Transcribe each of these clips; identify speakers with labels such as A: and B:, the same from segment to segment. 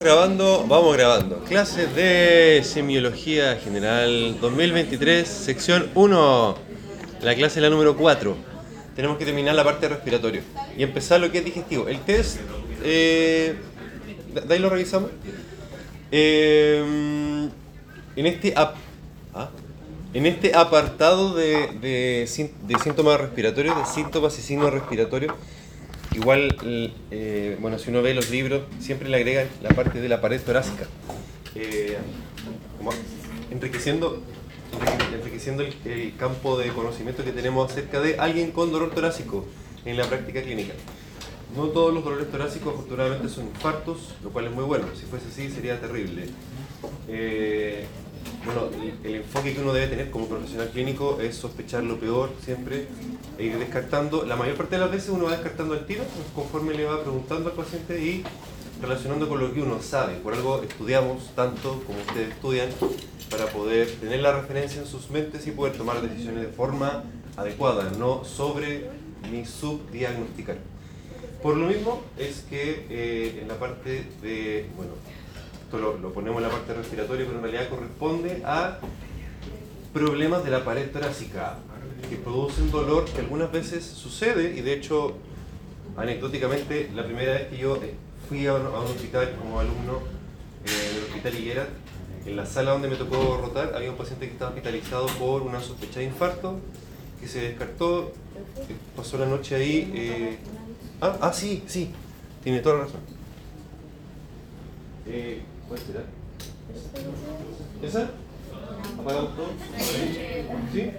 A: Grabando, vamos grabando. Clases de Semiología General 2023, sección 1. La clase es la número 4. Tenemos que terminar la parte de respiratorio y empezar lo que es digestivo. El test, eh, de ahí lo revisamos. Eh, en, este ap- ah, en este apartado de, de sín- de síntomas respiratorios, de síntomas y signos respiratorios, Igual, eh, bueno, si uno ve los libros, siempre le agregan la parte de la pared torácica, enriqueciendo, enrique- enriqueciendo el, el campo de conocimiento que tenemos acerca de alguien con dolor torácico en la práctica clínica. No todos los dolores torácicos afortunadamente son infartos, lo cual es muy bueno. Si fuese así sería terrible. Eh, bueno, el, enfoque que uno debe tener como profesional clínico es sospechar lo peor siempre e ir descartando. La mayor parte de las veces uno va descartando al tiro conforme le va preguntando al paciente y relacionando con lo que uno sabe. Por algo estudiamos tanto como ustedes estudian para poder tener la referencia en sus mentes y poder tomar decisiones de forma adecuada, no sobre ni subdiagnosticar. Por lo mismo es que eh, en la parte de, bueno, esto lo, lo ponemos en la parte respiratoria, pero en realidad corresponde a problemas de la pared torácica que producen dolor que algunas veces sucede y de hecho, anecdóticamente, la primera vez que yo eh, fui a un, hospital como alumno eh, del hospital Higuera, en la sala donde me tocó rotar había un paciente que estaba hospitalizado por una sospecha de infarto que se descartó, eh, pasó la noche ahí. eh, ah, ah, sí, sí, tiene toda la razón. ¿Cuál será? ¿Esa? ¿Apagamos todo? ¿Sí?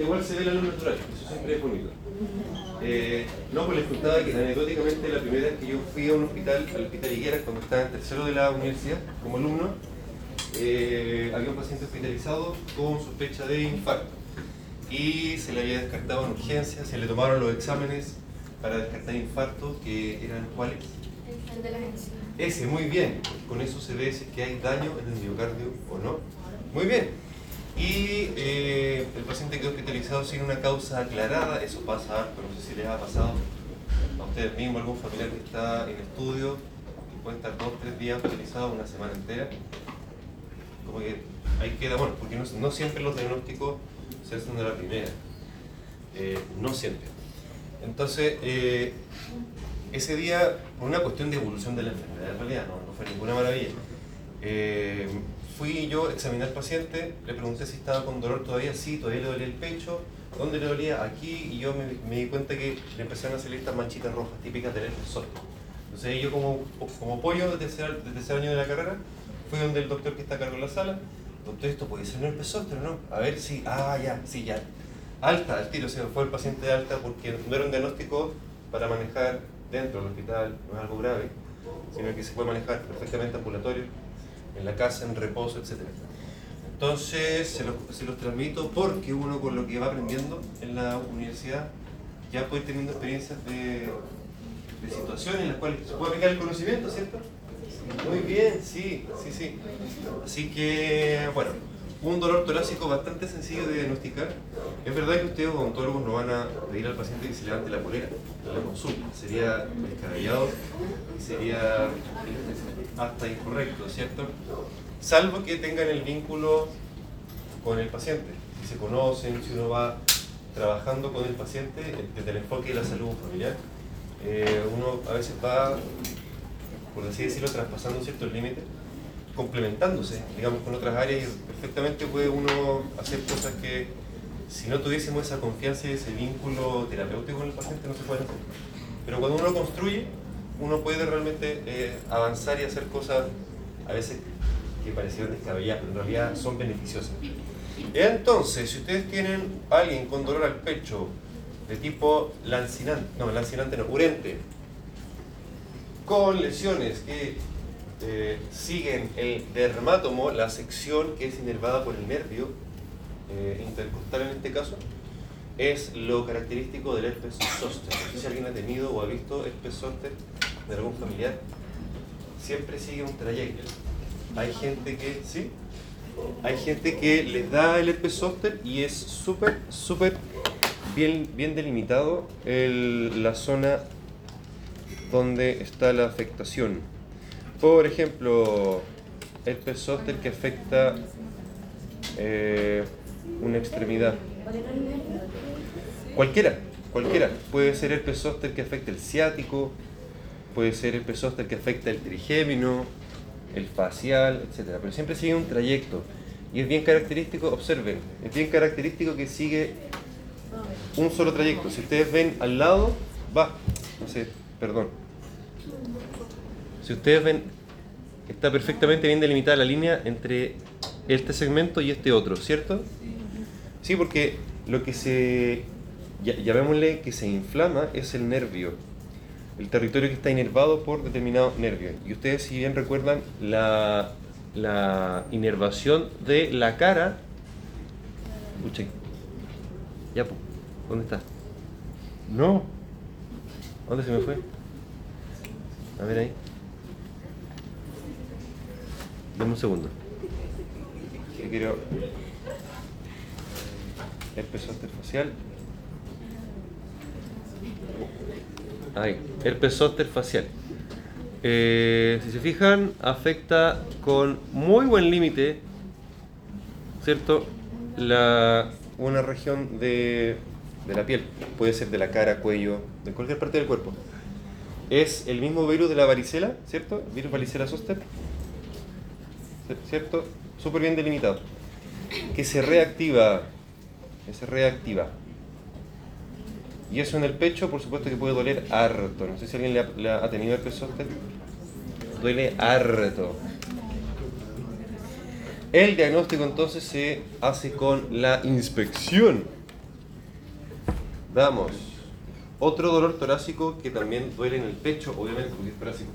A: Igual se ve la luz natural, eso siempre es bonito. Eh, no, pues les contaba que anecdóticamente la primera vez que yo fui a un hospital, al hospital Higuera, cuando estaba en tercero de la universidad, como alumno, eh, había un paciente hospitalizado con sospecha de infarto. Y se le había descartado en urgencia, se le tomaron los exámenes para descartar infartos, que eran cuáles?
B: El de las enzimas.
A: Ese, muy bien. Con eso se ve si que hay daño en el miocardio o no. Muy bien. Y eh, el paciente quedó hospitalizado sin una causa aclarada. Eso pasa harto, no sé si les ha pasado a ustedes mismos, algún familiar que está en estudio y puede estar dos, tres días hospitalizado una semana entera. Como que ahí queda, bueno, porque no, no siempre los diagnósticos se hacen de la primera. Eh, no siempre. Entonces, eh, ese día, por una cuestión de evolución de la enfermedad, en realidad, no, no fue ninguna maravilla. Eh, fui yo a examinar al paciente, le pregunté si estaba con dolor todavía, sí, todavía le dolía el pecho, ¿dónde le dolía? Aquí, y yo me, me di cuenta que le empezaron a salir estas manchitas rojas típicas del zóster. Entonces yo como, como pollo de tercer, de tercer año de la carrera, fui donde el doctor que está a cargo de la sala, doctor, esto puede ser un herpes zóster, ¿no? A ver si, ah, ya, sí, ya. Alta, al tiro, se me fue el paciente de alta porque no era un diagnóstico para manejar dentro del hospital, no es algo grave, sino que se puede manejar perfectamente ambulatorio, en la casa, en reposo, etc. Entonces se los, se los transmito porque uno con lo que va aprendiendo en la universidad ya puede ir teniendo experiencias de, de situaciones en las cuales se puede aplicar el conocimiento, ¿cierto? Muy bien, sí, sí, sí. Así que, bueno, un dolor torácico bastante sencillo de diagnosticar. Es verdad que ustedes, odontólogos, no van a pedir al paciente que se levante la polera en la consulta. Sería descabellado y sería hasta incorrecto, ¿cierto? Salvo que tengan el vínculo con el paciente. Si se conocen, si uno va trabajando con el paciente desde el enfoque de la salud familiar, eh, uno a veces va por así decirlo, traspasando ciertos límites, complementándose, digamos, con otras áreas y perfectamente puede uno hacer cosas que si no tuviésemos esa confianza y ese vínculo terapéutico con el paciente no se pueden hacer. Pero cuando uno lo construye, uno puede realmente eh, avanzar y hacer cosas a veces que parecieron descabelladas, pero en realidad son beneficiosas. Entonces, si ustedes tienen a alguien con dolor al pecho de tipo lancinante, no, lancinante no, urente, con lesiones que eh, siguen el dermátomo, la sección que es inervada por el nervio eh, intercostal en este caso, es lo característico del herpes zóster. No sé si alguien ha tenido o ha visto herpes zóster de algún familiar. Siempre sigue un trayecto. Hay gente que, ¿sí? Hay gente que les da el herpes zóster y es súper, súper bien, bien delimitado el- la zona donde está la afectación. Por ejemplo, herpes zóster que afecta eh, una extremidad. Cualquiera, cualquiera. Puede ser herpes zóster que afecte el ciático, puede ser herpes zóster que afecta el trigémino, el facial, etc. Pero siempre sigue un trayecto. Y es bien característico, observen, es bien característico que sigue un solo trayecto. Si ustedes ven al lado, va, no sé, perdón. Si ustedes ven, está perfectamente bien delimitada la línea entre este segmento y este otro, ¿cierto? Sí, porque lo que se, llamémosle que se inflama es el nervio, el territorio que está inervado por determinado nervio. Y ustedes si bien recuerdan la la inervación de la cara. Escuchen. Ya, ¿dónde está? No. ¿Dónde se me fue? A ver ahí. Dame un segundo. Que quiero. Herpes zóster facial. Ahí, herpes zóster facial. Eh, si se fijan, afecta con muy buen límite, ¿cierto? La, una región de, de, la piel, puede ser de la cara, cuello, de cualquier parte del cuerpo. Es el mismo virus de la varicela, ¿cierto? virus varicela zoster, ¿cierto? Súper bien delimitado. Que se reactiva, que se reactiva. Y eso en el pecho, por supuesto que puede doler harto. No sé si alguien le ha, tenido herpes zóster. Duele harto. El diagnóstico entonces se hace con la inspección. Vamos. Otro dolor torácico que también duele en el pecho, obviamente porque es torácico,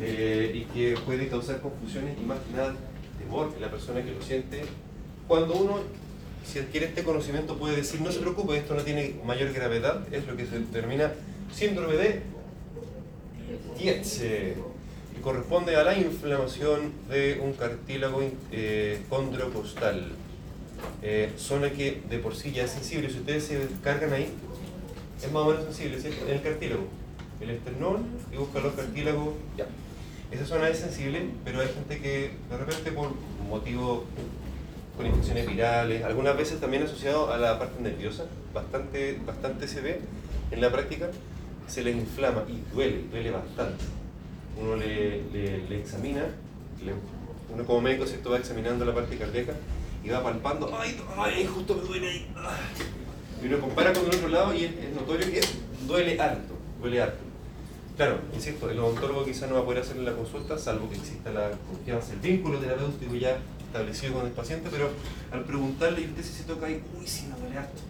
A: eh, y que puede causar confusiones y más que nada temor en la persona que lo siente. Cuando uno si adquiere este conocimiento puede decir, no se preocupe, esto no tiene mayor gravedad, es lo que se determina síndrome de Tietze, y corresponde a la inflamación de un cartílago eh, condrocostal, eh, zona que de por sí ya es sensible, si ustedes se descargan ahí, es más o menos sensible, En el cartílago, el esternón, y buscan los cartílagos, ya. Esa zona es sensible, pero hay gente que de repente por motivo con infecciones virales, algunas veces también asociado a la parte nerviosa, bastante, bastante se ve en la práctica, se les inflama y duele, duele bastante. Uno le, le, examina, uno como médico ¿cierto? va examinando la parte cardíaca y va palpando, ay, ay justo me duele ahí. Y uno compara con el otro lado y es, notorio que duele harto, duele harto. Claro, insisto, el odontólogo quizá no va a poder hacerle la consulta, salvo que exista la confianza, el vínculo terapéutico ya establecido con el paciente, pero al preguntarle, ¿y usted si se toca ahí? Uy, sí, me duele harto.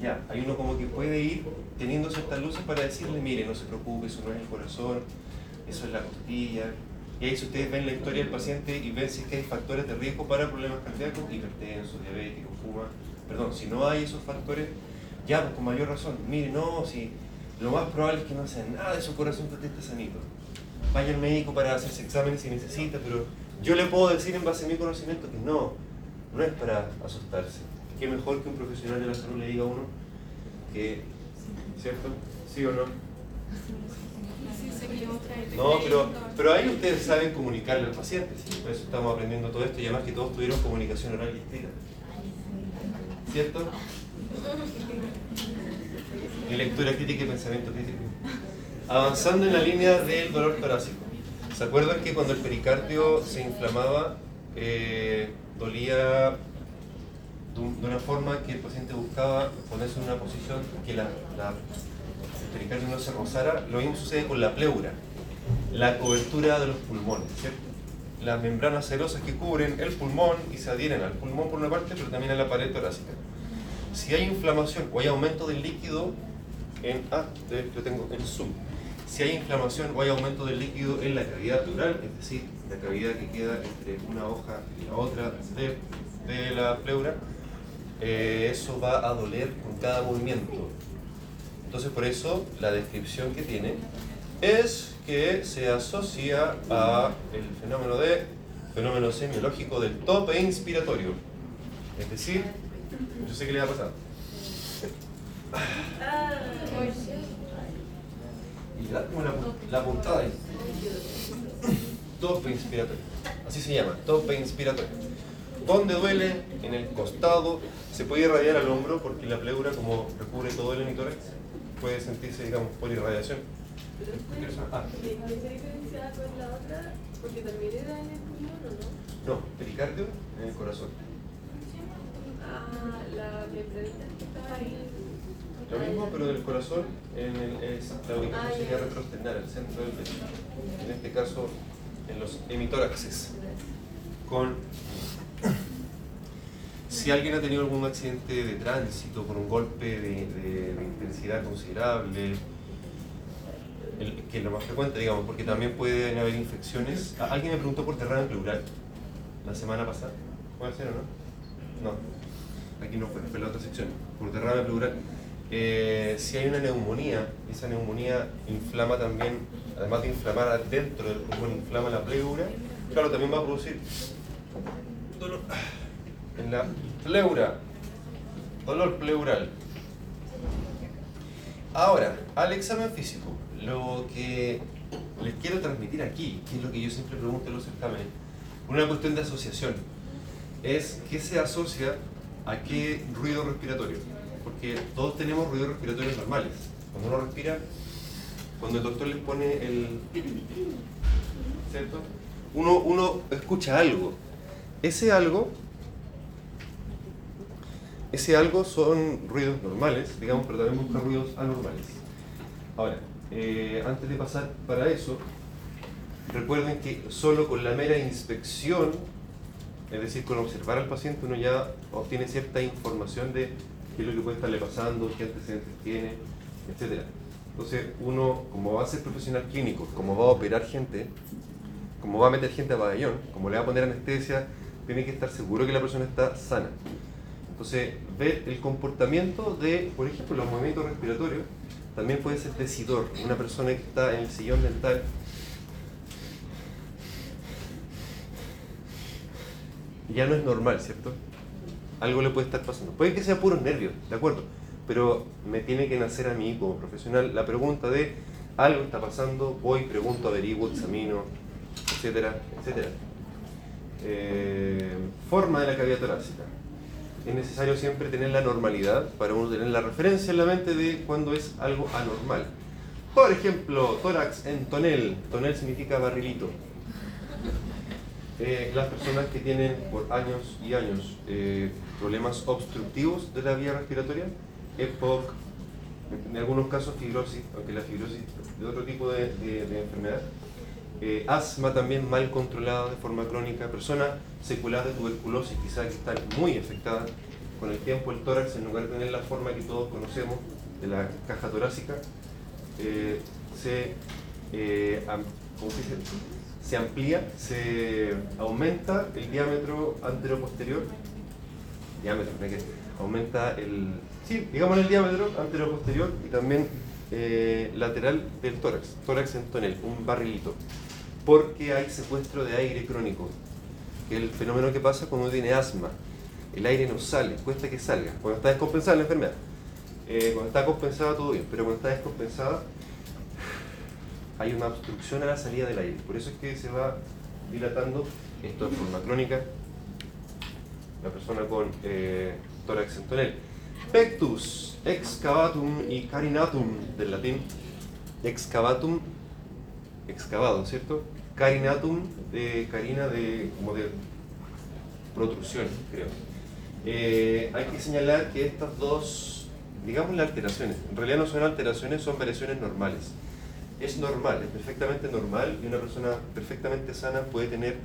A: Ya, hay uno como que puede ir teniendo ciertas luces para decirle, mire, no se preocupe, eso no es el corazón, eso es la costilla. Y ahí si ustedes ven la historia del paciente y ven si es que hay factores de riesgo para problemas cardíacos, hipertenso, diabético, fuma, perdón, si no hay esos factores, ya, pues con mayor razón, mire, no, si lo más probable es que no sea nada de su corazón que esté sanito. Vaya al médico para hacerse exámenes si necesita, pero yo le puedo decir en base a mi conocimiento que no, no es para asustarse. Qué mejor que un profesional de la salud le diga a uno que, ¿cierto? ¿Sí o no? No, pero, pero ahí ustedes saben comunicarle al paciente, por eso estamos aprendiendo todo esto y además que todos tuvieron comunicación oral y escrita. ¿Cierto? Y lectura crítica y pensamiento crítico. Avanzando en la línea del dolor torácico. ¿Se acuerdan que cuando el pericardio se inflamaba, eh, dolía de, una forma que el paciente buscaba ponerse en una posición que la, el pericardio no se rozara? Lo mismo sucede con la pleura, la cobertura de los pulmones, ¿cierto? Las membranas celosas que cubren el pulmón y se adhieren al pulmón por una parte, pero también a la pared torácica. Si hay inflamación o hay aumento del líquido, en, ah, yo tengo el zoom si hay inflamación o hay aumento del líquido en la cavidad pleural, es decir, la cavidad que queda entre una hoja y la otra de, la pleura, eh, eso va a doler con cada movimiento. Entonces por eso la descripción que tiene es que se asocia a el fenómeno de fenómeno semiológico del tope inspiratorio. Es decir, yo sé que le ha pasado. Ah, y la, la, la puntada ahí. tope inspiratorio. Así se llama, tope inspiratorio. ¿Dónde duele? En el costado. Se puede irradiar al hombro porque la pleura, como recubre todo el emitórax, puede sentirse, digamos, por irradiación.
B: Ah. no?
A: Pericardio en el corazón.
B: Ah.
A: Lo mismo, pero del corazón, en el, es, la ubicación sería
B: ya.
A: retrosternal, el centro del pecho. En este caso, en los hemitóraxes. Con. Si alguien ha tenido algún accidente de tránsito con un golpe de, intensidad considerable, que es lo más frecuente, digamos, porque también pueden haber infecciones. Ah, Alguien me preguntó por derrame pleural la semana pasada. ¿Puede ser o no? No. Aquí no fue, fue la otra sección. Por derrame pleural. Eh, si hay una neumonía, esa neumonía inflama también, además de inflamar dentro del pulmón, inflama la pleura, claro, también va a producir dolor en la pleura, dolor pleural. Ahora, al examen físico, lo que les quiero transmitir aquí, que es lo que yo siempre pregunto en los certámenes, una cuestión de asociación, es qué se asocia a qué ruido respiratorio. Porque todos tenemos ruidos respiratorios normales. Cuando uno respira, cuando el doctor les pone el... ¿Cierto? Uno, uno escucha algo. Ese algo, ese algo son ruidos normales, digamos, pero también busca ruidos anormales. Ahora, eh, antes de pasar para eso, recuerden que solo con la mera inspección, es decir, con observar al paciente, uno ya obtiene cierta información de qué es lo que puede estarle pasando, qué antecedentes tiene, etc. Entonces, uno, como va a ser profesional clínico, como va a operar gente, como va a meter gente a pabellón, como le va a poner anestesia, tiene que estar seguro que la persona está sana. Entonces, ver el comportamiento de, por ejemplo, los movimientos respiratorios, también puede ser decidor. Una persona que está en el sillón dental ya no es normal, ¿cierto? Algo le puede estar pasando. Puede que sea puros nervios, ¿de acuerdo? Pero me tiene que nacer a mí como profesional la pregunta de algo está pasando, voy, pregunto, averiguo, examino, etcétera, etcétera. Eh, forma de la cavidad torácica. Es necesario siempre tener la normalidad para uno tener la referencia en la mente de cuando es algo anormal. Por ejemplo, tórax en tonel. Tonel significa barrilito. Eh, las personas que tienen por años y años eh, problemas obstructivos de la vía respiratoria, EPOC, en algunos casos fibrosis, aunque la fibrosis de otro tipo de, enfermedad, eh, asma también mal controlada de forma crónica, personas seculadas de tuberculosis quizás que están muy afectadas. Con el tiempo el tórax en lugar de tener la forma que todos conocemos de la caja torácica eh, se, eh, se amplía, se aumenta el diámetro anteroposterior, diámetro, no que- aumenta el, sí, digamos el diámetro anteroposterior y también eh, lateral del tórax, tórax en tonel, un barrilito, porque hay secuestro de aire crónico, que es el fenómeno que pasa cuando uno tiene asma, el aire no sale, cuesta que salga, cuando está descompensada la enfermedad, Eh, cuando está compensada todo bien, pero cuando está descompensada hay una obstrucción a la salida del aire. Por eso es que se va dilatando esto de forma crónica. La persona con eh, tórax en tonel. Pectus, excavatum y carinatum del latín. Excavatum, excavado, ¿cierto? Carinatum, de carina de como de protrusión, creo. Eh, hay que señalar que estas dos, digamos las alteraciones, en realidad no son alteraciones, son variaciones normales es normal, es perfectamente normal y una persona perfectamente sana puede tener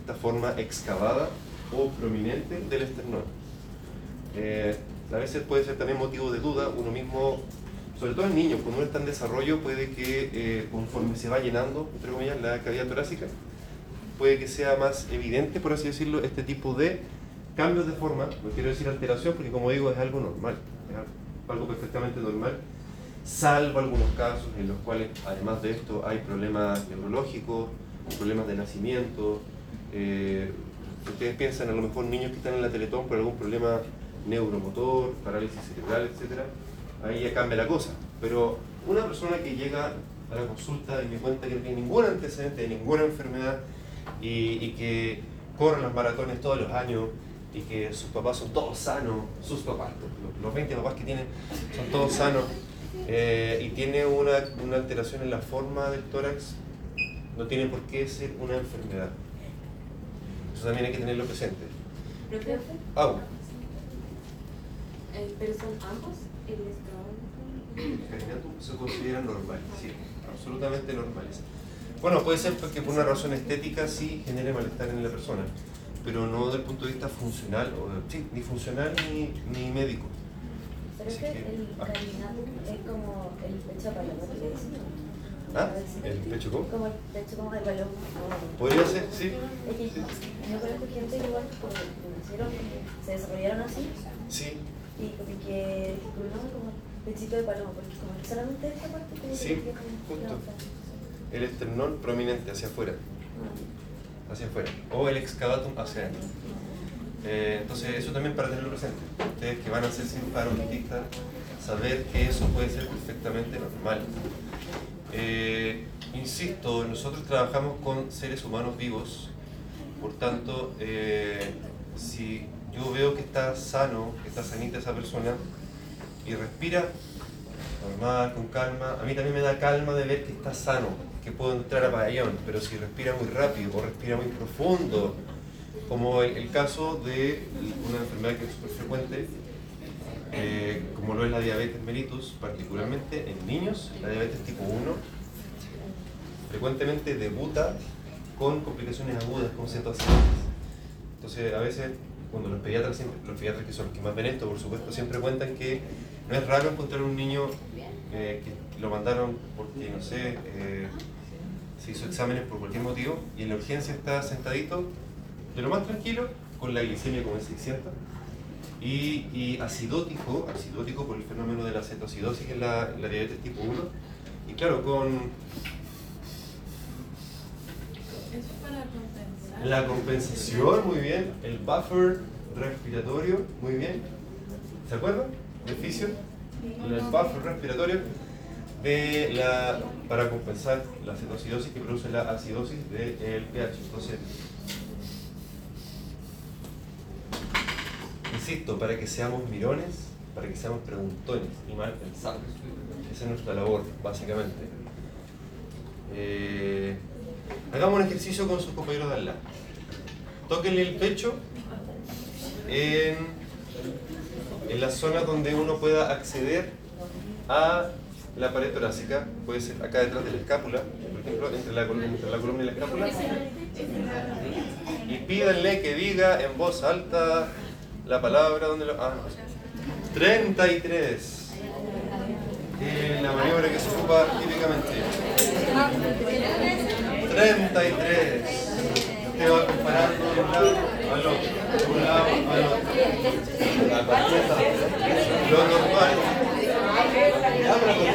A: esta forma excavada o prominente del esternón. Eh, a veces puede ser también motivo de duda, uno mismo, sobre todo en niños, cuando uno está en desarrollo, puede que eh, conforme se va llenando, entre comillas, la cavidad torácica, puede que sea más evidente, por así decirlo, este tipo de cambios de forma, no quiero decir alteración, porque como digo, es algo normal, es algo- perfectamente normal salvo algunos casos en los cuales, además de esto, hay problemas neurológicos, problemas de nacimiento. eh, ustedes piensan, a lo mejor niños que están en la Teletón por algún problema neuromotor, parálisis cerebral, etc., ahí ya cambia la cosa. Pero una persona que llega a la consulta y me cuenta que no tiene ningún antecedente de ninguna enfermedad y, que corren los maratones todos los años y que sus papás son todos sanos, sus papás, los 20 papás que tienen son todos sanos eh, y tiene una, una alteración en la forma del tórax, no tiene por qué ser una enfermedad. Eso también hay que tenerlo presente.
C: Profe, eh, pero son ambos el
A: carinato se considera normal, sí, absolutamente normales. Bueno, puede ser porque por una razón estética sí genere malestar en la persona, pero no desde el punto de vista funcional, o sí, ni funcional ni, ni médico.
D: Pero es que
A: que-
D: el
A: ah.
D: es como el pecho paloma, ¿qué le dicen?
A: ¿Ah? ¿El pecho cómo?
D: Como el pecho como de paloma. como-
A: Podría ser, sí.
D: Es que
A: Sí.
D: yo conozco gente igual que nacieron, se desarrollaron así
A: Sí,
D: y que gesticulan como pechito de paloma, porque como que solamente esta parte tiene
A: Sí,
D: que como
A: justo. el esternón prominente hacia afuera,
D: Ah.
A: hacia afuera, o el excavatum hacia adentro. Eh, entonces, eso también para tenerlo presente. Ustedes que van a ser cirujanos saber que eso puede ser perfectamente normal. Eh, insisto, nosotros trabajamos con seres humanos vivos, por tanto, eh, si yo veo que está sano, que está sanita esa persona y respira normal, con calma, a mí también me da calma de ver que está sano, que puedo entrar a pabellón, pero si respira muy rápido o respira muy profundo, como el, el caso de una enfermedad que es súper frecuente, eh, como lo es la diabetes mellitus, particularmente en niños, la diabetes tipo 1, frecuentemente debuta con complicaciones agudas, con cetoacidosis. Entonces, a veces, cuando los pediatras, siempre- los pediatras que son los que más ven esto, por supuesto, siempre cuentan que no es raro encontrar un niño eh, que lo mandaron porque, no sé, eh, se hizo exámenes por cualquier motivo y en la urgencia está sentadito, de lo más tranquilo, con la glicemia como en 600 y, y acidótico, acidótico por el fenómeno de la cetoacidosis en la, en la diabetes tipo 1 y claro, con
B: Eso es para compensar.
A: la compensación, muy bien, el buffer respiratorio, muy bien, ¿se acuerdan? del fisio? El buffer respiratorio de la, para compensar la cetoacidosis que produce la acidosis del pH. Entonces, insisto, para que seamos mirones, para que seamos preguntones y mal pensados. Esa es nuestra labor, básicamente. Eh, hagamos un ejercicio con sus compañeros de al lado. Tóquenle el pecho en, en la zona donde uno pueda acceder a la pared torácica. Puede ser acá detrás de la escápula, por ejemplo, entre la, entre la columna y la escápula. Y pídanle que diga en voz alta la palabra donde lo. Ah, no. 33. Eh, la maniobra que se ocupa típicamente. 33. Usted va comparando de un lado al otro. Un lado otro. La partida. Lo normal. Ya, pero con-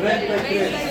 A: 33.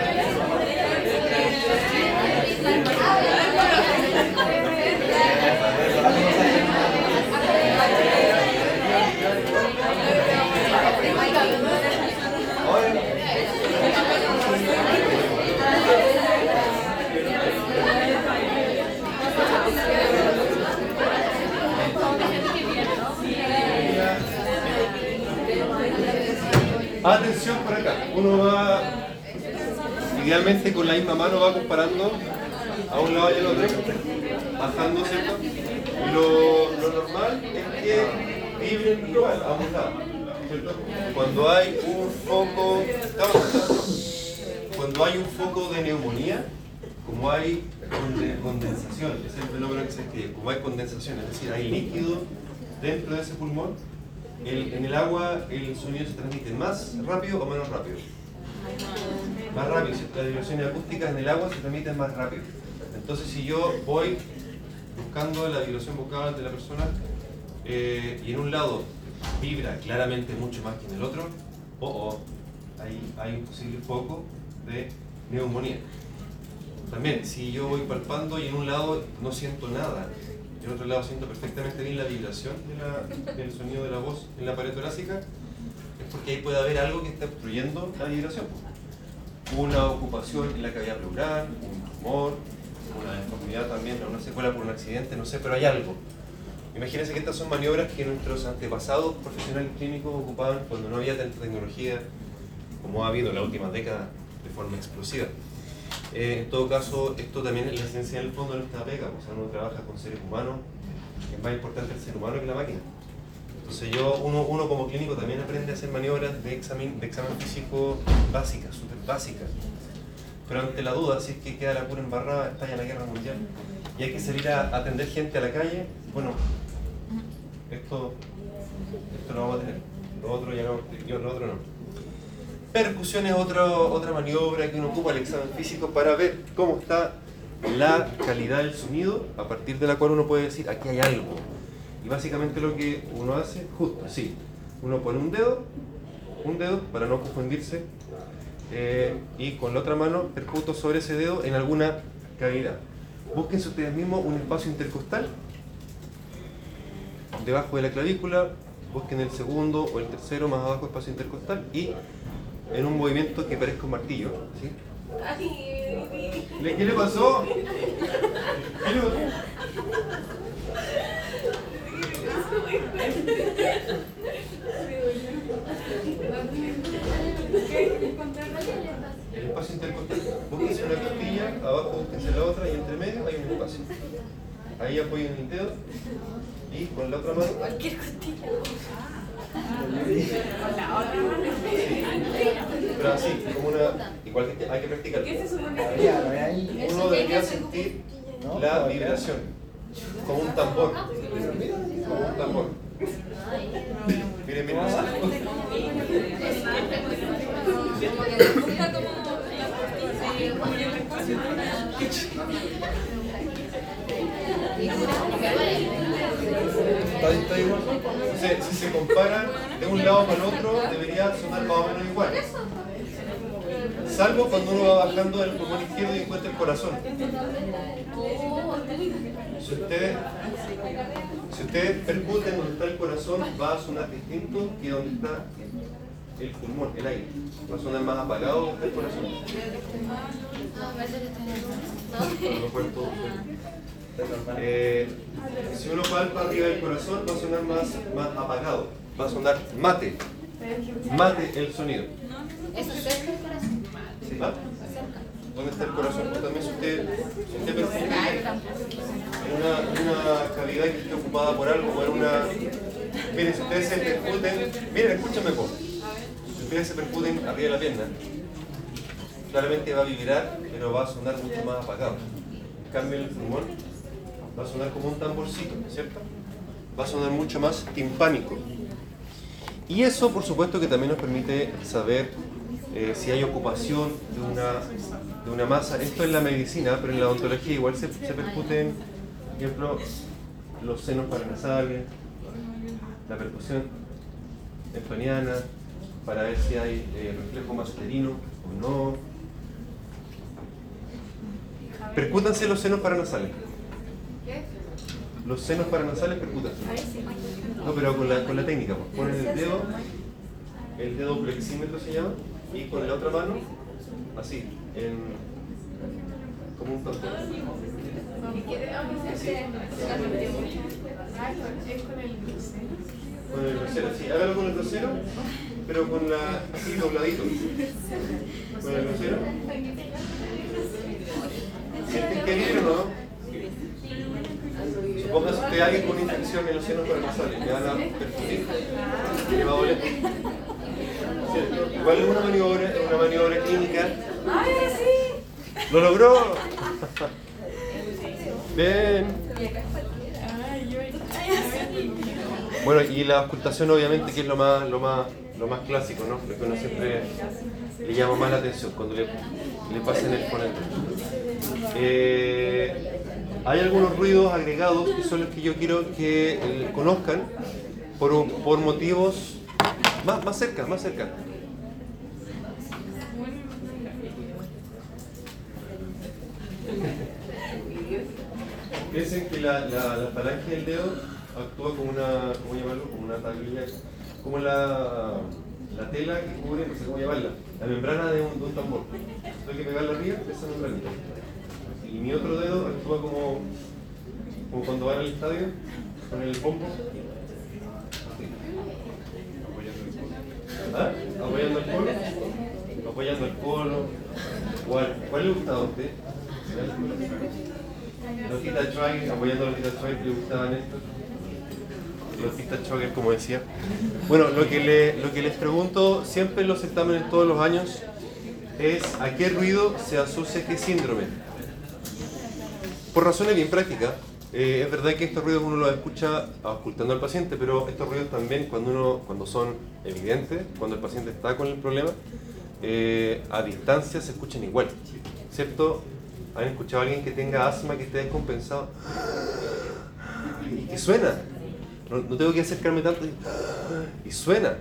A: Atención por acá. Uno va, idealmente con la misma mano va comparando a un lado y al otro, bajando, ¿cierto? Lo, lo normal es que vibren igual a un lado, ¿cierto? Cuando hay un foco, cuando hay un foco de neumonía, como hay conde- condensación, es el fenómeno que se escribe, como hay condensación, es decir, hay líquido dentro de ese pulmón, el- en el agua el sonido se transmite más rápido o menos rápido. Más rápido, las vibraciones acústicas en el agua se transmiten más rápido. Entonces si yo voy buscando la vibración vocal de la persona eh, y en un lado vibra claramente mucho más que en el otro, o ahí hay un posible foco de neumonía. También, si yo voy palpando y en un lado no siento nada, en otro lado siento perfectamente bien la vibración del sonido de la voz en la pared torácica, es porque ahí puede haber algo que está obstruyendo la vibración. Una ocupación en la cavidad pleural, un tumor, una deformidad también, una secuela por un accidente, no sé, pero hay algo. Imagínense que estas son maniobras que nuestros antepasados profesionales clínicos ocupaban cuando no había tanta tecnología como ha habido en la última década de forma explosiva. Eh, en todo caso, esto también es la ciencia en el fondo de nuestra pega, o sea, uno trabaja con seres humanos, es más importante el ser humano que la máquina. Entonces yo, uno, uno como clínico también aprende a hacer maniobras de examen, de examen físico básicas, súper básicas. Pero ante la duda, si es que queda la pura embarrada, estalla la guerra mundial y hay que salir a atender gente a la calle, bueno, esto, esto lo vamos a tener. Lo otro ya no, yo lo otro no. Percusión es otro- otra maniobra que uno ocupa el examen físico para ver cómo está la calidad del sonido, a partir de la cual uno puede decir, aquí hay algo. Y básicamente lo que uno hace, justo así, uno pone un dedo, un dedo para no confundirse, eh, y con la otra mano percuto sobre ese dedo en alguna cavidad. Búsquense ustedes mismos un espacio intercostal debajo de la clavícula, busquen el segundo o el tercero más abajo espacio intercostal y en un movimiento que parezca un martillo. ¿sí?
B: Ay,
A: ¿Le- ¿Qué le pasó? ¿Qué le pasó? El espacio intercostal. Búsquense una costilla, abajo búsquense la otra y entre medio hay un espacio. Ahí apoyen el dedo y con la otra mano.
D: Cualquier costilla.
A: Pero así, como una. Igual que hay que practicar. Uno debería sentir la vibración, como un tambor. Como un tambor. Miren, miren. Está, está igual. Entonces, si se comparan de un lado para el otro, debería sonar más o menos igual. Salvo cuando uno va bajando del pulmón izquierdo y encuentra el corazón. Si ustedes, si ustedes percuten donde está el corazón, va a sonar distinto que donde está el pulmón, el aire. Va a sonar más apagado el corazón. Eh, si uno palpa arriba del corazón, va a sonar más, más apagado. Va a sonar mate. Mate el sonido.
C: Eso cerca del corazón.
A: ¿Ah? ¿Dónde está el corazón? Pues también si usted, si usted en una, una cavidad que esté ocupada por algo, o en una... Miren, si ustedes se percuten... Miren, escúchame, po. Si ustedes se percuten arriba de la pierna, claramente va a vibrar, pero va a sonar mucho más apagado. En cambio, el pulmón va a sonar como un tamborcito, ¿cierto? Va a sonar mucho más timpánico. Y eso, por supuesto, que también nos permite saber eh, si hay ocupación de una, de una masa. Esto es la medicina, pero en la odontología igual se, se percuten, por ejemplo, los senos paranasales, la percusión estoniana, para ver si hay eh, reflejo masculino o no. Percútanse los senos paranasales. Los senos paranasales percutan. No, pero con la, con la técnica, pues. ponen el dedo, el dedo plexímetro se llama, y con la otra mano, así, en, como un
B: con el crucero.
A: Con el grosero, sí, hágalo con el grosero, pero con la, así dobladito. Con el grosero. ¿Sienten que viene o no? Supóngase usted alguien con infección en los senos paranasales, le van a percutir, le va a doler. Igual es una maniobra, es una maniobra clínica.
B: ¡Ay, sí!
A: ¡Lo logró! Bien. Bueno, y la ocultación obviamente que es lo más, lo más, lo más clásico, ¿no? Lo que uno siempre le llama más la atención cuando le, le pasan el ponente. Eh, hay algunos ruidos agregados que son los que yo quiero que eh, conozcan por, por motivos más, más cerca, más cerca. Piensen que la, la, falange del dedo actúa como una, ¿cómo llamarlo? Como una tablilla, como la, la tela que cubre, no sé cómo llamarla, la membrana de un, de un tambor. Entonces hay que pegarla arriba, esa membranita. Y mi otro dedo actúa como, como cuando van al estadio, con el pompo. ¿Ah? Apoyando el polo. Apoyando el polo. ¿Cuál, cuál le gustaba a usted? Lotita Schwager, apoyando a Lotita Schwager, ¿le gustaban estos? Lotita Schwager, como decía. Bueno, lo que, le, lo que les pregunto siempre en los exámenes todos los años es a qué ruido se asocia qué síndrome. Por razones bien prácticas. Eh, es verdad que estos ruidos uno los escucha ocultando al paciente, pero estos ruidos también cuando, uno, cuando son evidentes, cuando el paciente está con el problema, eh, a distancia se escuchan igual. ¿Cierto? ¿Han escuchado a alguien que tenga asma, que esté descompensado? Y suena. No, no tengo que acercarme tanto. Y suena.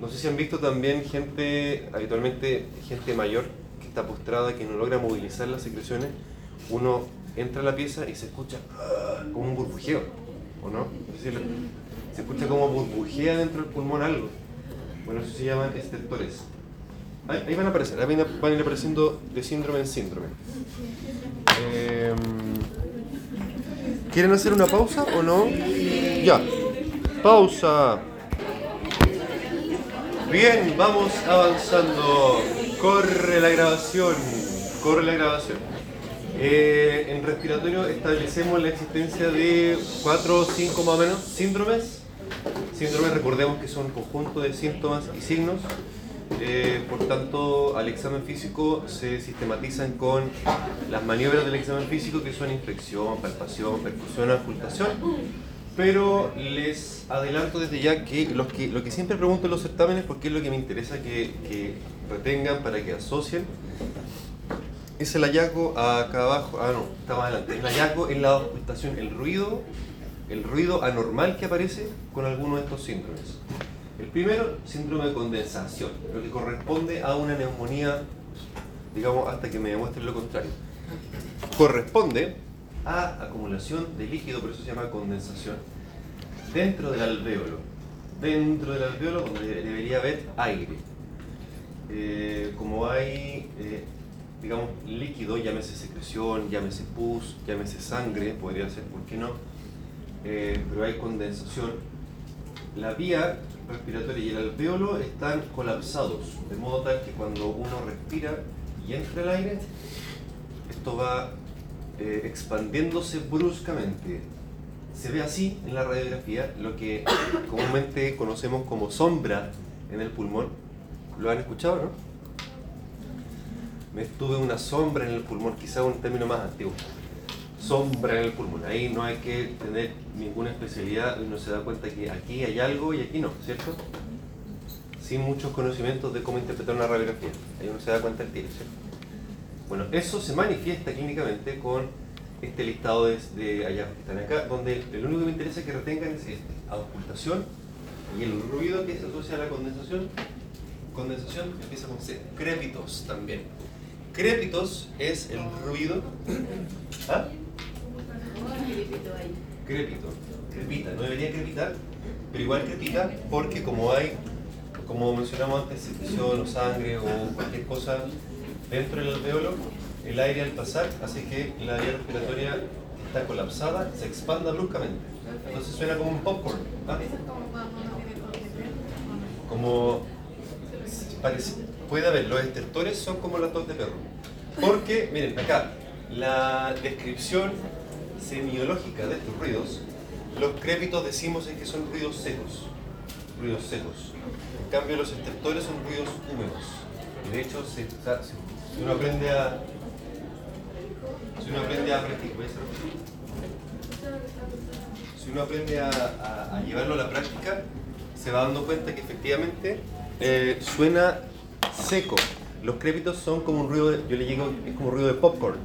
A: No sé si han visto también gente, habitualmente gente mayor, que está postrada, que no logra movilizar las secreciones. Uno entra la pieza y se escucha como un burbujeo, ¿o no? Se escucha como burbujea dentro del pulmón algo. Bueno, eso se llaman estertores. Ahí, van a aparecer, ahí van a, van a ir apareciendo de síndrome en síndrome. Em, ¿Quieren hacer una pausa o no? Ya. Pausa. Bien, vamos avanzando. Corre la grabación. Corre la grabación. Eh, en respiratorio establecemos la existencia de cuatro o cinco más o menos síndromes. Síndromes, recordemos que son un conjunto de síntomas y signos. Eh, por tanto, al examen físico se sistematizan con las maniobras del examen físico que son inflexión, palpación, percusión, ocultación. Pero les adelanto desde ya que, lo que siempre pregunto en los certámenes, porque es lo que me interesa que retengan para que asocien, es el hallazgo acá abajo, ah no, está más adelante, el hallazgo en la ocultación, el ruido, el ruido anormal que aparece con alguno de estos síndromes. El primero, síndrome de condensación, lo que corresponde a una neumonía, digamos, hasta que me demuestren lo contrario. Corresponde a acumulación de líquido, por eso se llama condensación, dentro del alvéolo. Dentro del alvéolo donde debería haber aire. Eh, como hay, eh, digamos, líquido, llámese secreción, llámese pus, llámese sangre, podría ser, ¿por qué no? Eh, pero hay condensación. La vía respiratoria y el alvéolo están colapsados, de modo tal que cuando uno respira y entra el aire, esto va eh, expandiéndose bruscamente. Se ve así en la radiografía, lo que comúnmente conocemos como sombra en el pulmón. ¿Lo han escuchado, no? Me tuve una sombra en el pulmón, quizá un término más antiguo. Sombra en el pulmón. Ahí no hay que tener ninguna especialidad, uno se da cuenta que aquí hay algo y aquí no, ¿cierto? Sin muchos conocimientos de cómo interpretar una radiografía. Ahí uno se da cuenta del tiro, ¿cierto? Bueno, eso se manifiesta clínicamente con este listado de, de hallazgos que están acá, donde el único que me interesa que retengan es este, auscultación y el ruido que se asocia a la condensación. Condensación empieza con C, crépitos también. Crépitos es el ruido. ¿Ah? Crepito, crepita, no debería crepitar, pero igual crepita porque como hay, como mencionamos antes, secreción o sangre o cualquier cosa dentro del alveolo, el aire al pasar hace que la vía respiratoria que está colapsada se expanda bruscamente. Entonces suena como un popcorn. ¿ah? Como parece, puede haber, los estertores son como las tos de perro. Porque, miren, acá, la descripción semiológica de estos ruidos, los crépitos decimos es que son ruidos secos. Ruidos secos. En cambio, los estertores son ruidos húmedos. Y de hecho, se, si uno aprende a. Si uno aprende a practicar. Si uno aprende a llevarlo a la práctica, se va dando cuenta que efectivamente eh, suena seco. Los crépitos son como un ruido, de- yo le digo, es como un ruido de popcorn,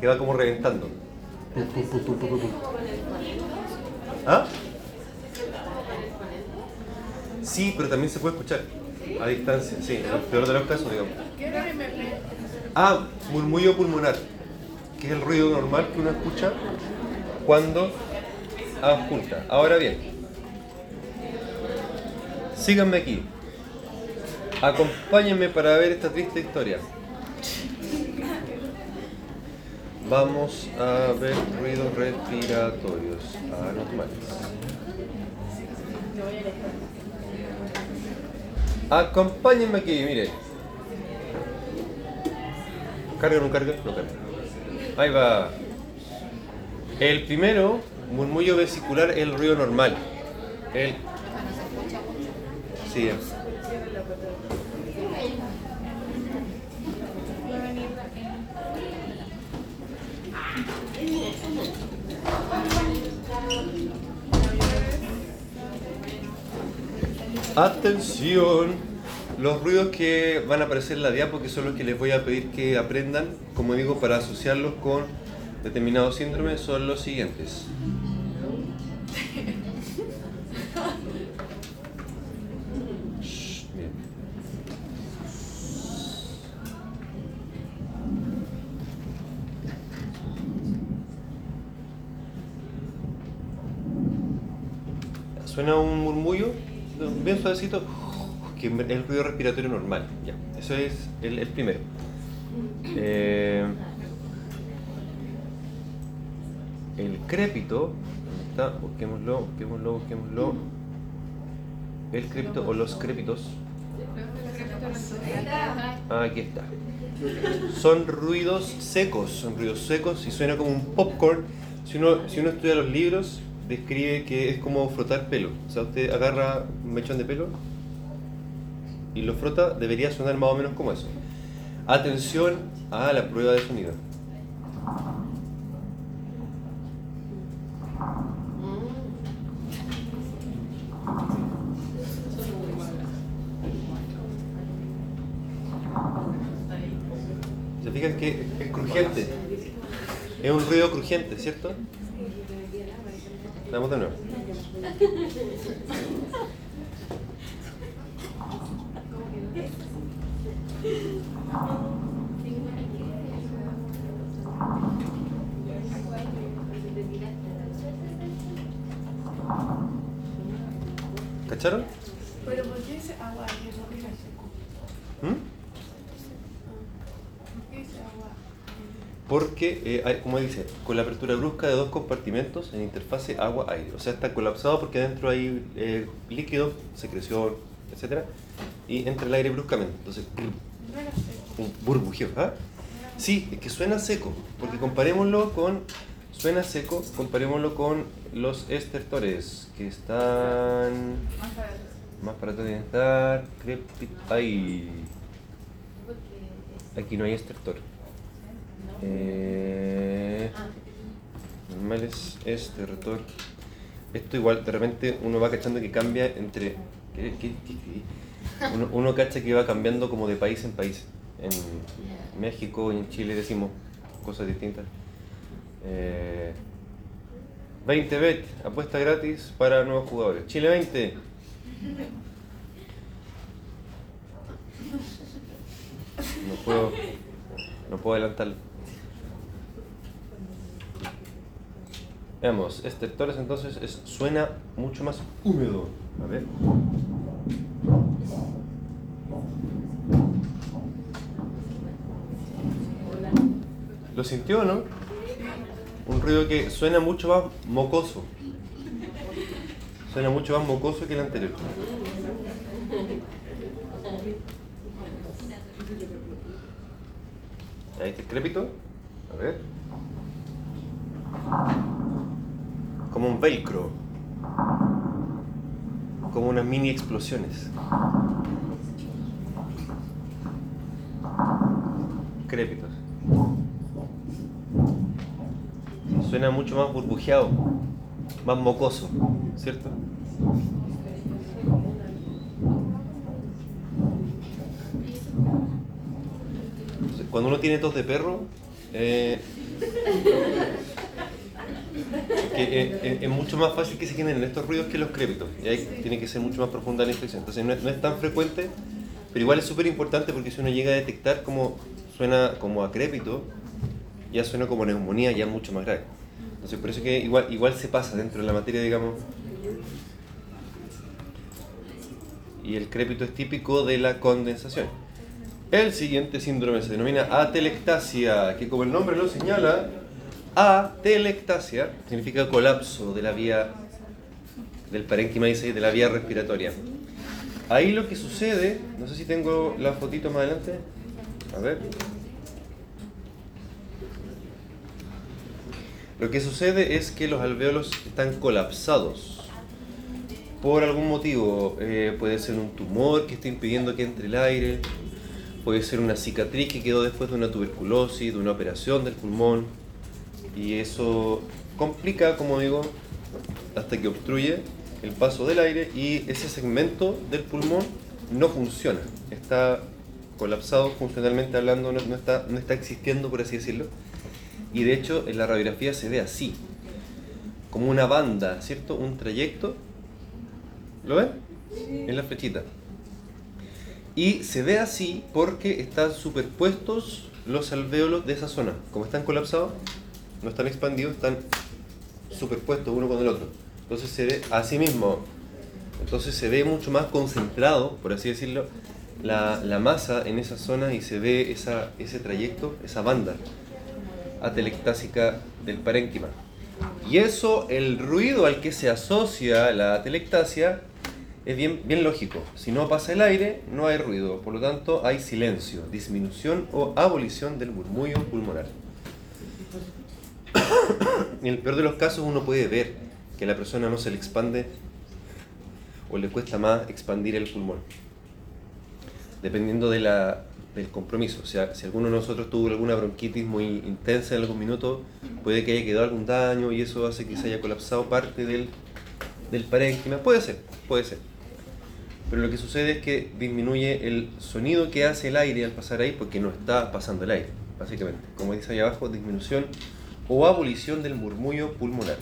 A: que va como reventando. ¿Ah? Sí, pero también se puede escuchar a distancia, sí, en el peor de los casos, digamos. Ah, murmullo pulmonar, que es el ruido normal que uno escucha cuando ausculta. Ahora bien, síganme aquí. Acompáñenme para ver esta triste historia. Vamos a ver ruidos respiratorios anormales. Acompáñenme aquí, mire. Carga, no carga, no carga. Ahí va. El primero, murmullo vesicular, es el ruido normal. El. Sí. Atención, los ruidos que van a aparecer en la diapo, que son los que les voy a pedir que aprendan, como digo, para asociarlos con determinados síndromes, son los siguientes. Que es el ruido respiratorio normal. Ya, eso es el, primero. Eh, el crépito, ¿dónde está? Busquémoslo, busquémoslo, busquémoslo. El crépito o los crépitos. Ah, aquí está. Son ruidos secos, son ruidos secos y suena como un popcorn. Si uno, si uno estudia los libros, describe que es como frotar pelo. O sea, usted agarra un mechón de pelo y lo frota, debería sonar más o menos como eso. Atención a la prueba de sonido. ¿Se fijan que es crujiente? Es un ruido crujiente, ¿cierto? Vamos de nuevo.
B: Pero ¿por qué dice agua seco?
A: ¿Mm?
B: ¿Por qué dice agua?
A: Porque, eh, hay- como dice, con la apertura brusca de dos compartimentos en interfase agua-aire. O sea, está colapsado porque adentro hay eh, líquido, secreción, etc. Y entra el aire bruscamente. Entonces,
B: era seco.
A: un burbujeo. ¿ah? Sí, es que suena seco, porque comparémoslo con, suena seco, comparémoslo con los estertores, que están
B: Más
A: deben estar, crepit- ahí, aquí no hay estertor. Eh, normal es estertor. Esto igual, de repente uno va cachando que cambia entre... ¿qué- qué- qué escribí? Uno, uno cacha que va cambiando como de país en país. En México y en Chile decimos cosas distintas. Eh, 20 bet, apuesta gratis para nuevos jugadores. Chile 20. No puedo, no puedo adelantarlo. Veamos, estertores entonces es, suena mucho más húmedo. A ver. ¿Lo sintió o no? Un ruido que suena mucho más mocoso. Suena mucho más mocoso que el anterior. Ahí está el crépito. A ver. Como un velcro. Como unas mini explosiones. Crépitos. Suena mucho más burbujeado, más mocoso, ¿cierto? Cuando uno tiene tos de perro, eh, eh, eh, es mucho más fácil que se generen estos ruidos que los crépitos. Y ahí tiene que ser mucho más profunda la infección. Entonces no es, es tan frecuente, pero igual es súper importante porque si uno llega a detectar cómo suena como a crépito, ya suena como neumonía ya mucho más grave. Entonces por eso que igual, igual se pasa dentro de la materia, digamos. Y el crépito es típico de la condensación. El siguiente síndrome se denomina atelectasia, que como el nombre lo señala, atelectasia significa colapso de la vía del parénquima dice de la vía respiratoria. Ahí lo que sucede, no sé si tengo la fotito más adelante. A ver. Lo que sucede es que los alvéolos están colapsados. Por algún motivo, eh, puede ser un tumor que está impidiendo que entre el aire, puede ser una cicatriz que quedó después de una tuberculosis, de una operación del pulmón, y eso complica, como digo, hasta que obstruye el paso del aire y ese segmento del pulmón no funciona, está colapsado funcionalmente hablando, no, está, no está existiendo, por así decirlo. Y de hecho en la radiografía se ve así, como una banda, ¿cierto? Un trayecto. ¿Lo ven? En la flechita. Y se ve así porque están superpuestos los alvéolos de esa zona. Como están colapsados, no están expandidos, están superpuestos uno con el otro. Entonces se ve así mismo. Entonces se ve mucho más concentrado, por así decirlo, la, la masa en esa zona y se ve esa, ese trayecto, esa banda atelectásica del parénquima. Y eso, el ruido al que se asocia la atelectasia, es bien, bien lógico. Si no pasa el aire, no hay ruido. Por lo tanto, hay silencio, disminución o abolición del murmullo pulmonar. En el peor de los casos, uno puede ver que a la persona no se le expande o le cuesta más expandir el pulmón. Dependiendo de la, del compromiso. O sea, si alguno de nosotros tuvo alguna bronquitis muy intensa en algún minuto, puede que haya quedado algún daño y eso hace que se haya colapsado parte del, del parénquima. Puede ser, puede ser. Pero lo que sucede es que disminuye el sonido que hace el aire al pasar ahí porque no está pasando el aire, básicamente. Como dice ahí abajo, disminución o abolición del murmullo pulmonar.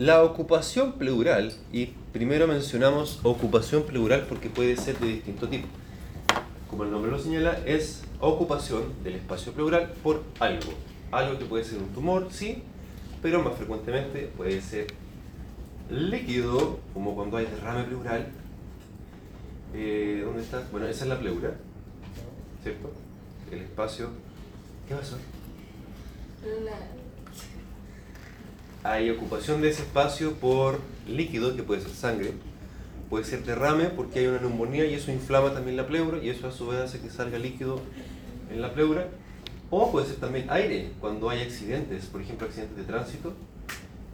A: La ocupación pleural, y primero mencionamos ocupación pleural porque puede ser de distinto tipo. Como el nombre lo señala, es ocupación del espacio pleural por algo. Algo que puede ser un tumor, sí, pero más frecuentemente puede ser líquido, como cuando hay derrame pleural. Eh, ¿Dónde está? Bueno, esa es la pleura, ¿cierto? El espacio. ¿Qué pasó? Hay ocupación de ese espacio por líquido, que puede ser sangre, puede ser derrame porque hay una neumonía y eso inflama también la pleura y eso a su vez hace que salga líquido en la pleura. O puede ser también aire, cuando hay accidentes, por ejemplo accidentes de tránsito,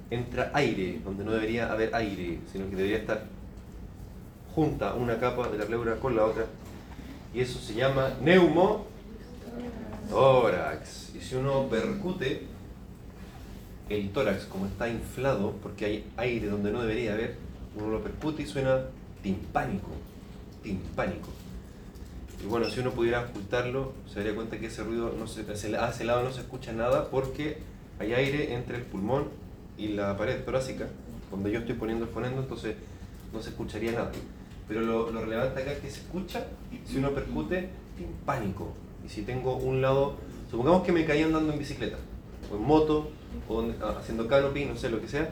A: entra aire, donde no debería haber aire, sino que debería estar junta una capa de la pleura con la otra. Y eso se llama neumotórax. Y si uno percute el tórax, como está inflado, porque hay aire donde no debería haber, uno lo percute y suena timpánico, timpánico. Y bueno, si uno pudiera ocultarlo, se daría cuenta que ese ruido no se, a ese lado no se escucha nada porque hay aire entre el pulmón y la pared torácica, donde yo estoy poniendo el fonendo, entonces no se escucharía nada. Pero lo, relevante acá es que se escucha si uno percute timpánico. Y si tengo un lado, supongamos que me caí andando en bicicleta, o en moto, o haciendo canopy, no sé lo que sea,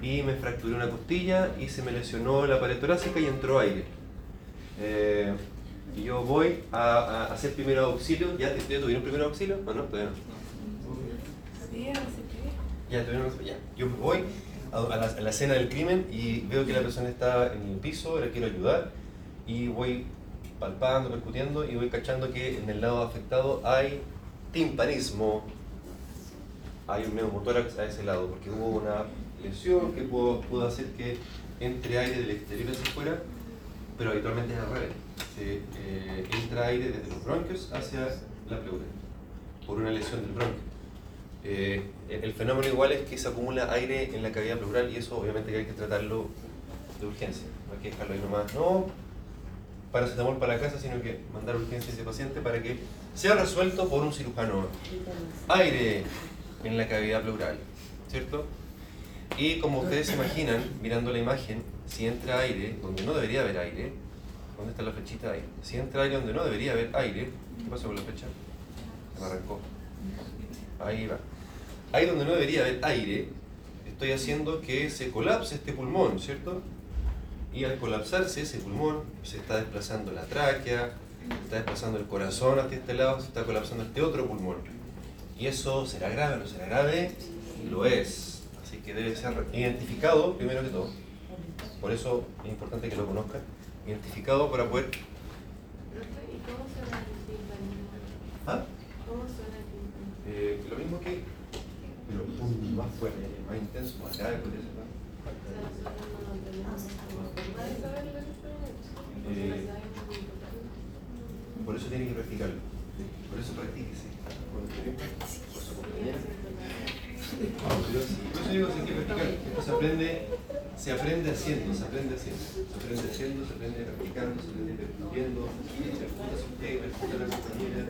A: y me fracturé una costilla y se me lesionó la pared torácica y entró aire. Eh, y yo voy a, hacer primero auxilio, ¿ya, ¿ya tuvieron primero auxilio? ¿O no? Todavía no. Ya, no, ya. Yo voy a, la, a la escena del crimen y veo que la persona está en el piso, la quiero ayudar y voy palpando, percutiendo y voy cachando que en el lado afectado hay timpanismo, hay un neumotórax a ese lado, porque hubo una lesión que pudo, pudo hacer que entre aire del exterior hacia afuera, pero habitualmente es al revés. Se, eh, entra aire desde los bronquios hacia la pleura, por una lesión del bronquio. Eh, el fenómeno igual es que se acumula aire en la cavidad pleural y eso obviamente hay que tratarlo de urgencia. No hay que dejarlo ahí nomás, no paracetamol para la casa, sino que mandar urgencia a ese paciente para que sea resuelto por un cirujano. Aire, en la cavidad pleural, ¿cierto? Y como ustedes se imaginan, mirando la imagen, si entra aire donde no debería haber aire, ¿Dónde está la flechita ahí? Si entra aire donde no debería haber aire, ¿qué pasa con la flecha? Se me arrancó. Ahí va. Ahí donde no debería haber aire, estoy haciendo que se colapse este pulmón, ¿cierto? Y al colapsarse ese pulmón, se está desplazando la tráquea, se está desplazando el corazón hacia este lado, se está colapsando este otro pulmón. ¿Y eso será grave o no será grave? Lo es. Así que debe ser identificado primero que todo. Por eso es importante que lo conozcan. Identificado para poder...
B: Profe, ¿y cómo suena el?
A: ¿Ah?
B: ¿Cómo suena el?
A: Eh, lo mismo que... Pero más fuerte, más intenso, más grave, podría ser, Eh. Por eso tiene que practicarlo. Por eso practíquese. Por eso digo que que practicar. Esto se aprende, se aprende haciendo, se aprende haciendo. Se aprende haciendo, se aprende practicando, se aprende percutiendo, se escucha su usted, escucha la compañera.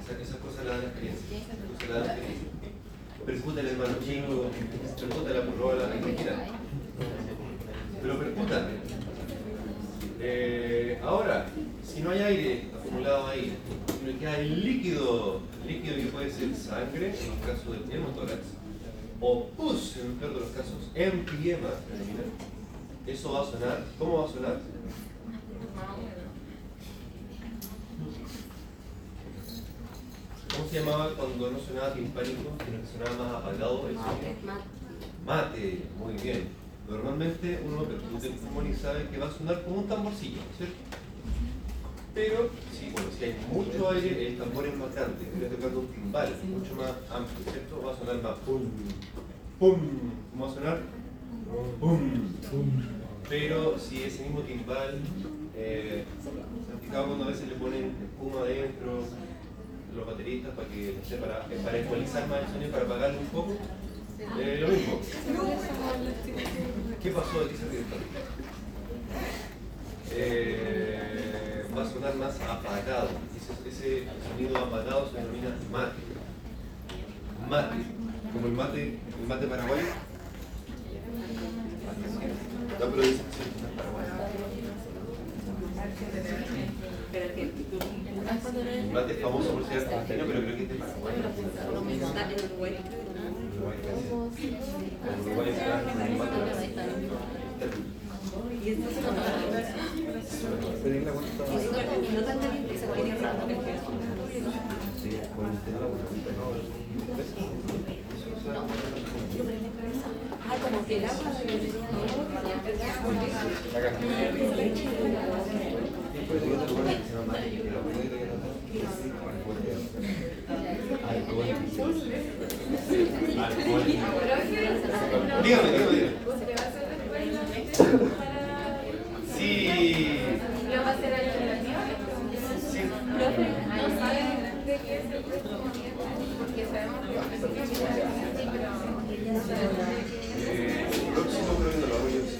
A: Esa- Esas cosas la dan experiencia. Cosas la dan experiencia. Percuta el hermano chico, percuta la purrola, la que quiera. Pero percuta. Eh, ahora, si no hay aire acumulado ahí, sino que hay líquido, líquido que puede ser sangre, en los casos del hemotórax, o pus, en el peor de los casos, eso va a sonar, ¿cómo va a sonar? ¿Cómo se llamaba cuando no sonaba timpánico, sino que sonaba más apagado el sonido? Mate, muy bien. Normalmente uno percute el pulmón y sabe que va a sonar como un tamborcillo, ¿cierto? Pero bueno, si hay mucho aire, el tambor es más grande, estoy tocando un timbal, mucho más amplio, ¿cierto? Va a sonar más pum, pum. ¿Cómo va a sonar? Pero si ese mismo timbal, eh, ¿se han fijado cuando a veces le ponen espuma adentro, los bateristas para que, no sé, para, para ecualizar más el sonido, para apagarlo un poco? Eh, lo mismo. ¿Qué pasó ríe tanto? Eh, va a sonar más apagado. Ese, ese sonido apagado se denomina mate. Mate. Como el mate, el mate paraguayo. No, pero dice, sí, no es paraguayo. El mate es pero Dígame, dígame, dígame.
B: ¿Se le va a hacer después la mente para...
A: Sí.
B: ¿Lo va a hacer alternativa?
A: Sí.
B: Profe, ¿no saben de qué es el presupuesto? Porque sabemos que es pero no sabemos de qué es.
A: Eh, próximo creo que no lo hago yo. sí.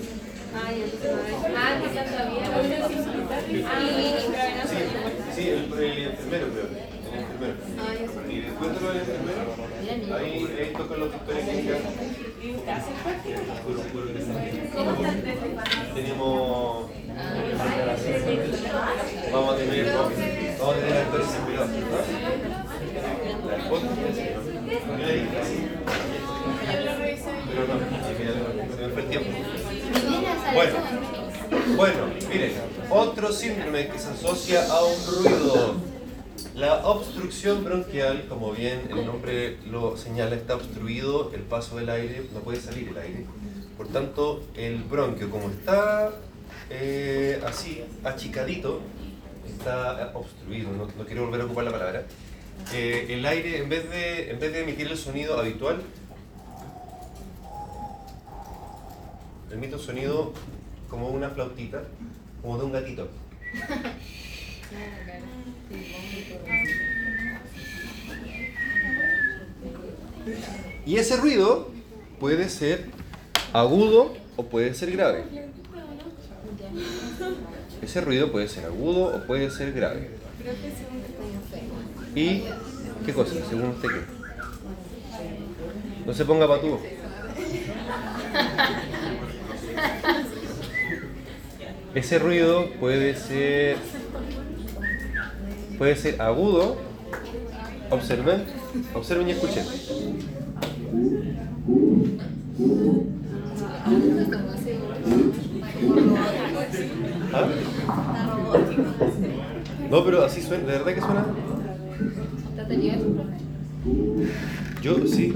B: Ah, que ya sabía. Ah,
A: Sí, sí, el, el enfermero creo. El enfermero. Y después de lo del enfermero, ahí, ahí tocan los victorias clínicas. Tenemos. Vamos a tener. Vamos a tener actores inspirados, ¿verdad? La hipótesis, ¿no? Mira ahí, así. Pero no, al final se me fue el tiempo. Bueno, bueno, miren, otro síndrome que se asocia a un ruido. La obstrucción bronquial, como bien el nombre lo señala, está obstruido el paso del aire, no puede salir el aire. Por tanto, el bronquio, como está eh, así, achicadito, está obstruido, no, quiero volver a ocupar la palabra. Eh, el aire, en vez, de, en vez de emitir el sonido habitual, emite un sonido como una flautita, como de un gatito. Y ese ruido puede ser agudo o puede ser grave. Ese ruido puede ser agudo o puede ser grave. ¿Y qué cosa? Según usted qué. No se ponga patúo. Ese ruido puede ser puede ser agudo. Observen, observen y escuchen. ¿Ah? No, pero así suena, ¿de verdad que suena? Yo sí,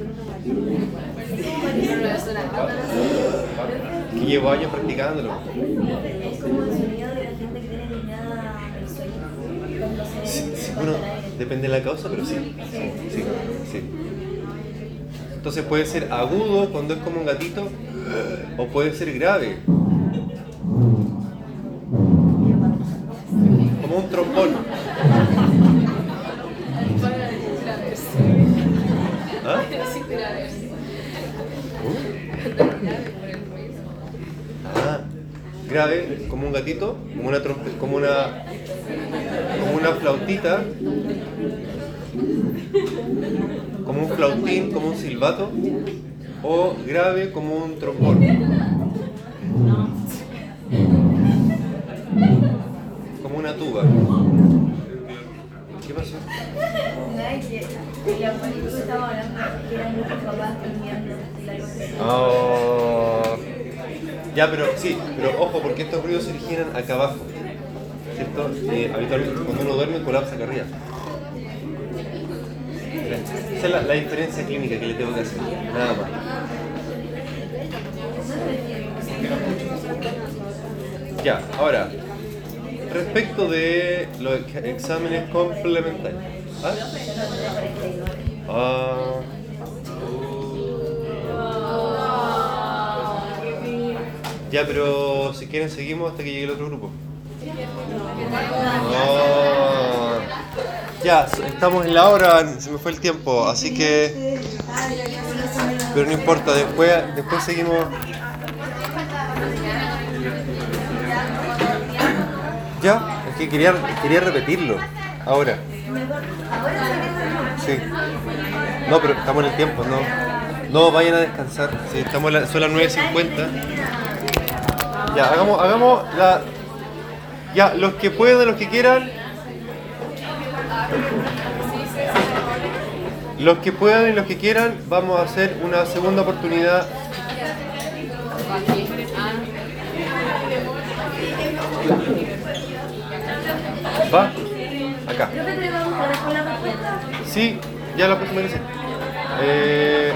A: que llevo años practicándolo. Sí, sí, bueno, depende de la causa, pero. Sí, sí, sí. Entonces puede ser agudo cuando es como un gatito o puede ser grave. Como un trombón. ¿Ah? Ah, grave, como un gatito, como una trompe, como una como una flautita, como un flautín, como un silbato, o grave como un trombón. Como una tuba. ¿Qué pasó? Oh. Ya, pero sí, pero ojo, porque estos ruidos se originan acá abajo. ¿Cierto? Eh, habitualmente cuando uno duerme colapsa acá arriba. Esa es la, la diferencia clínica que le tengo que hacer. Nada más. Ya, ahora, respecto de los ex- exámenes complementarios. ¿Ah? Ya, pero si quieren seguimos hasta que llegue el otro grupo. No. Ya, estamos en la hora, se me fue el tiempo, así que... Pero no importa, después, después seguimos... Ya, es que quería, quería repetirlo. Ahora. Sí. No, pero estamos en el tiempo, no. No, vayan a descansar. Sí, estamos la- son las 9.50. Ya, hagamos, hagamos la. Ya, los que puedan, los que quieran. Los que puedan y los que quieran, vamos a hacer una segunda oportunidad. ¿Va? Acá. Sí, ya la próxima vez. Eh,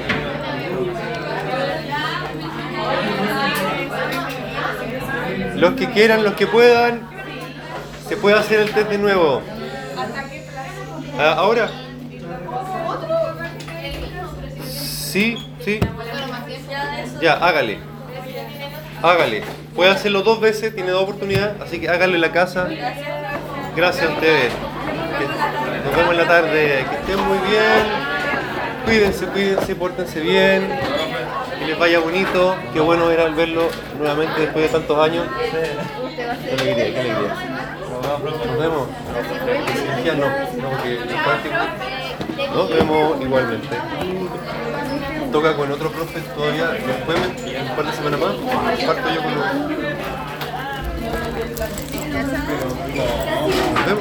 A: los que quieran, los que puedan, se puede hacer el test de nuevo. Ah, Ahora. Sí, sí. Ya, hágale. Hágale. Puede hacerlo dos veces, tiene dos oportunidades, así que hágale en la casa. Gracias a ustedes. Nos vemos en la tarde. Que estén muy bien. Cuídense, cuídense, pórtense bien. Que les vaya bonito. Qué bueno era verlo nuevamente después de tantos años. Qué alegría, qué alegría. Nos vemos. Ya no, no, porque Nos vemos igualmente. Toca con otro profe todavía. Después, un par de semanas más, parto yo con los. Nos vemos.